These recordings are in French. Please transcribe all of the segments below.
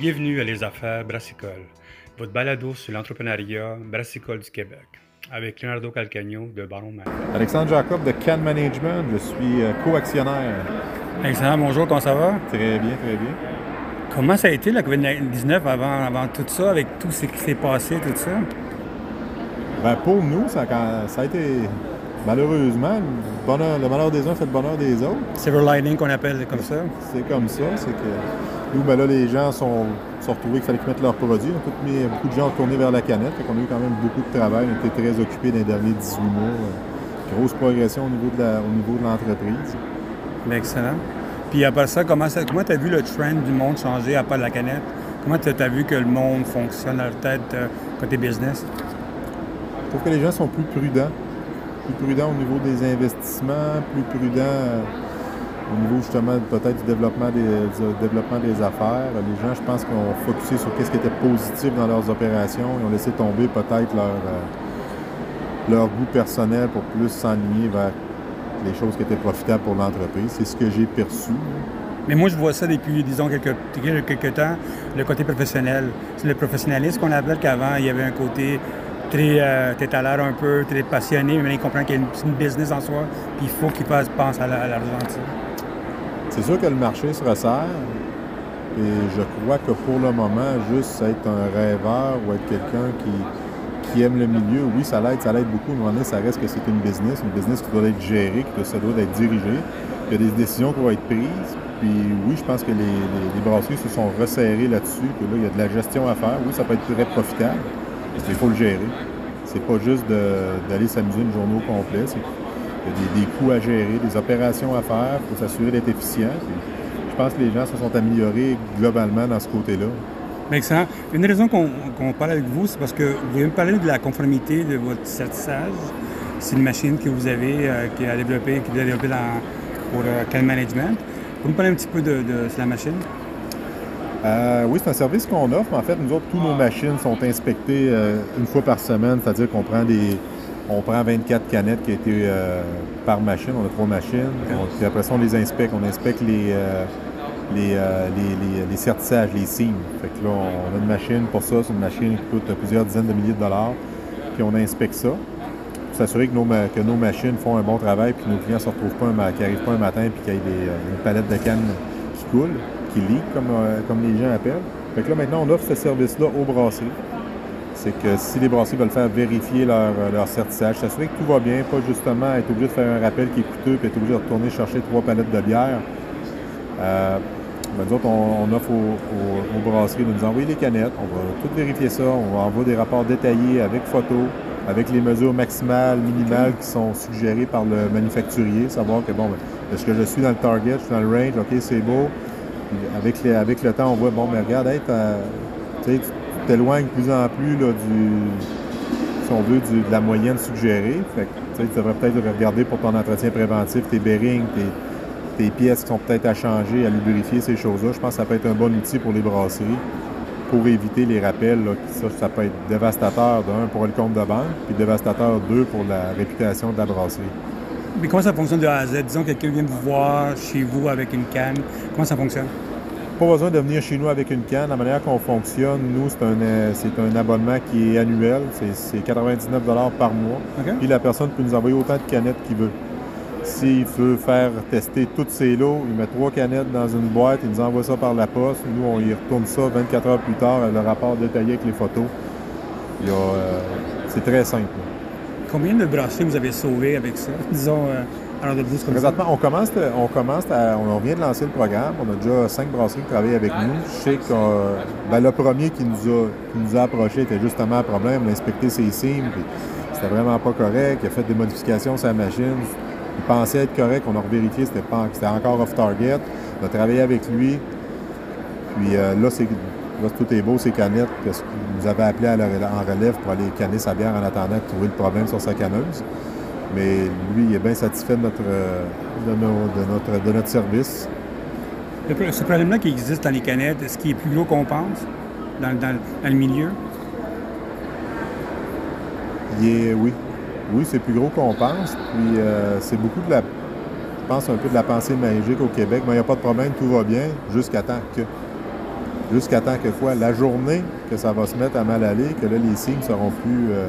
Bienvenue à Les Affaires Brassicole, votre balado sur l'entrepreneuriat brassicole du Québec, avec Leonardo Calcagno de Baron Mac. Alexandre Jacob de Can Management, je suis euh, co-actionnaire. Excellent, bonjour, comment ça va? Très bien, très bien. Comment ça a été la COVID-19 avant, avant tout ça, avec tout ce qui s'est passé, tout ça? Ben, pour nous, ça, a- ça a été malheureusement le, bonheur- le malheur des uns fait le bonheur des autres. Silver lining qu'on appelle comme ça. C'est comme ça, c'est que nous, ben là, les gens sont, sont retrouvés qu'il fallait qu'ils mettent leurs produits. On a mis- beaucoup de gens ont tourné vers la canette. Fait qu'on a eu quand même beaucoup de travail. On était très occupés dans les derniers 18 mois. Euh, Grosse progression au niveau de la- au niveau de l'entreprise. Excellent. Puis après ça, comment tu as vu le trend du monde changer à part la canette? Comment tu as vu que le monde fonctionne dans leur tête euh, côté business? Je trouve que les gens sont plus prudents. Plus prudents au niveau des investissements, plus prudents euh, au niveau justement peut-être du développement des, développement des affaires. Les gens, je pense, ont focusé sur ce qui était positif dans leurs opérations. Ils ont laissé tomber peut-être leur, euh, leur goût personnel pour plus s'enligner vers les choses qui étaient profitables pour l'entreprise. C'est ce que j'ai perçu. Mais moi, je vois ça depuis, disons, quelques, quelques temps, le côté professionnel. C'est le professionnalisme qu'on appelle qu'avant, il y avait un côté très euh, tête à l'air un peu, très passionné, mais il comprend qu'il y a une, business en soi, puis il faut qu'il pense à la- à l'argent. C'est sûr que le marché se resserre. Et je crois que pour le moment, juste être un rêveur ou être quelqu'un qui, qui aime le milieu, oui, ça l'aide, ça l'aide beaucoup. Donné, ça reste que c'est une business, une business qui doit être gérée, qui doit, ça doit être dirigée. Il y a des décisions qui vont être prises. Puis oui, je pense que les, les- brasseries se sont resserrées là-dessus. Que là, il y a de la gestion à faire. Oui, ça peut être très profitable. mais Il faut le gérer. C'est pas juste d'aller s'amuser une journée au complet. Il y a des, des coûts à gérer, des opérations à faire. Faut s'assurer d'être efficient. Puis je pense que les gens se sont améliorés globalement dans ce côté-là. Excellent. Une raison qu'on parle avec vous, c'est parce que vous me parler de la conformité de votre certissage. C'est une machine que vous avez, euh, qui a développé, qui avez développé dans- pour euh, Can Management. Vous me parler un petit peu de, la machine? Euh, oui, c'est un service qu'on offre. En fait, nous autres, toutes nos machines sont inspectées euh, une fois par semaine, c'est-à-dire qu'on prend des. On prend 24 canettes qui ont été euh, par machine. On a trois machines. Puis après ça, on les inspecte. On inspecte les, euh, les, euh, les, les- les certissages, les signes. Fait que là, on a une machine pour ça. C'est une machine qui coûte plusieurs dizaines de milliers de dollars. Puis on inspecte ça. Pour s'assurer que nos, que nos machines font un bon travail puis que nos clients ne se retrouvent pas, un qu'ils n'arrivent pas un matin puis qu'il y ait une palette de cannes qui coule, qui leak, comme, comme les gens appellent. Fait que là, maintenant, on offre ce service-là aux brasseries. C'est que si les brasseries veulent faire vérifier leur, euh, leur certissage, s'assurer que tout va bien, pas justement être obligé de faire un rappel qui est coûteux puis être obligé de retourner chercher trois palettes de bière. Euh, ben, nous autres, on, offre aux, brasseries de nous envoyer les canettes. On va tout vérifier ça. On va envoyer des rapports détaillés avec photos, avec les mesures maximales, minimales qui sont suggérées par le manufacturier. Savoir que, bon, ben, est-ce que je suis dans le target, je suis dans le range, OK, c'est beau. Avec, avec le temps, on voit, bon, mais regarde, hey, t'éloignes de plus en plus là, du, si on veut, de la moyenne suggérée. Fait que, peut-être regarder pour ton entretien préventif, tes bearings, tes, pièces qui sont peut-être à changer, à lubrifier, ces choses-là. Je pense que ça peut être un bon outil pour les brasseries pour éviter les rappels. là, ça, ça peut être dévastateur, d'un, pour le compte de banque, puis dévastateur, deux, pour la réputation de la brasserie. Mais comment ça fonctionne de A à Z? Disons que quelqu'un vient vous voir chez vous avec une canne. Comment ça fonctionne? Pas besoin de venir chez nous avec une canne. La manière qu'on fonctionne, nous, c'est un, euh, c'est un abonnement qui est annuel. C'est- C'est 99 par mois. Puis la personne peut nous envoyer autant de canettes qu'il veut. S'il veut faire tester tous ses lots, il met trois canettes dans une boîte, il nous envoie ça par la poste. Nous, on y retourne ça 24 heures plus tard, le rapport détaillé avec les photos. Euh, c'est très simple. Combien de brasseries vous avez sauvé avec ça? Disons, euh, alors on commence, on commence à- on vient de lancer le programme. On a déjà cinq brasseries qui travaillent avec nous. Je sais que euh, ben, le premier qui nous, a, qui nous a approché était justement un problème. On a inspecté ses puis c'était vraiment pas correct. Il a fait des modifications sur la machine. Il pensait être correct. On a revérifié, c'était, pas, c'était encore off target. On a travaillé avec lui. Puis euh, là, c'est, là, tout est beau, ces canettes, parce qu'il nous avait appelé en relève pour aller canner sa bière en attendant de trouver le problème sur sa canneuse. Mais lui, il est bien satisfait de notre, de nos- de notre, de notre service. Le ce problème-là qui existe dans les canettes, est-ce qu'il est plus gros qu'on pense dans, dans- dans le milieu? Il est, oui. Oui, c'est plus gros qu'on pense. Puis euh, c'est beaucoup de la, je pense, un peu de la pensée magique au Québec. Mais il n'y a pas de problème, tout va bien, jusqu'à temps que. jusqu'à temps que quoi? La journée que ça va se mettre à mal aller, que là, les signes seront plus, euh,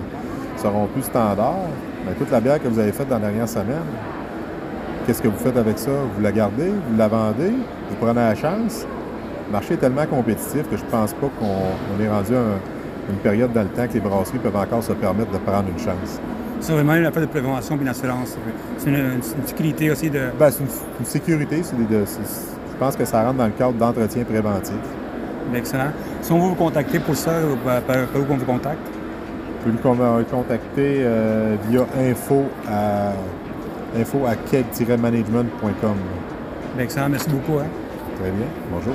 seront plus standards. Mais toute la bière que vous avez faite dans la dernière semaine, qu'est-ce que vous faites avec ça? Vous la gardez, vous la vendez, vous prenez la chance. Le marché est tellement compétitif que je pense pas qu'on est rendu à une période dans le temps que les brasseries peuvent encore se permettre de prendre une chance. C'est vraiment une affaire de prévention et d'assurance. C'est une, sécurité aussi de. Ben, c'est une, sécurité. je pense que ça rentre dans le cadre d'entretien préventif. Excellent. Si on veut vous contacter pour ça, par, où on vous contacte? Pouvez nous contacter euh, via info à info à keg-management.com. Excellent, merci beaucoup. Hein. Très bien. Bonjour.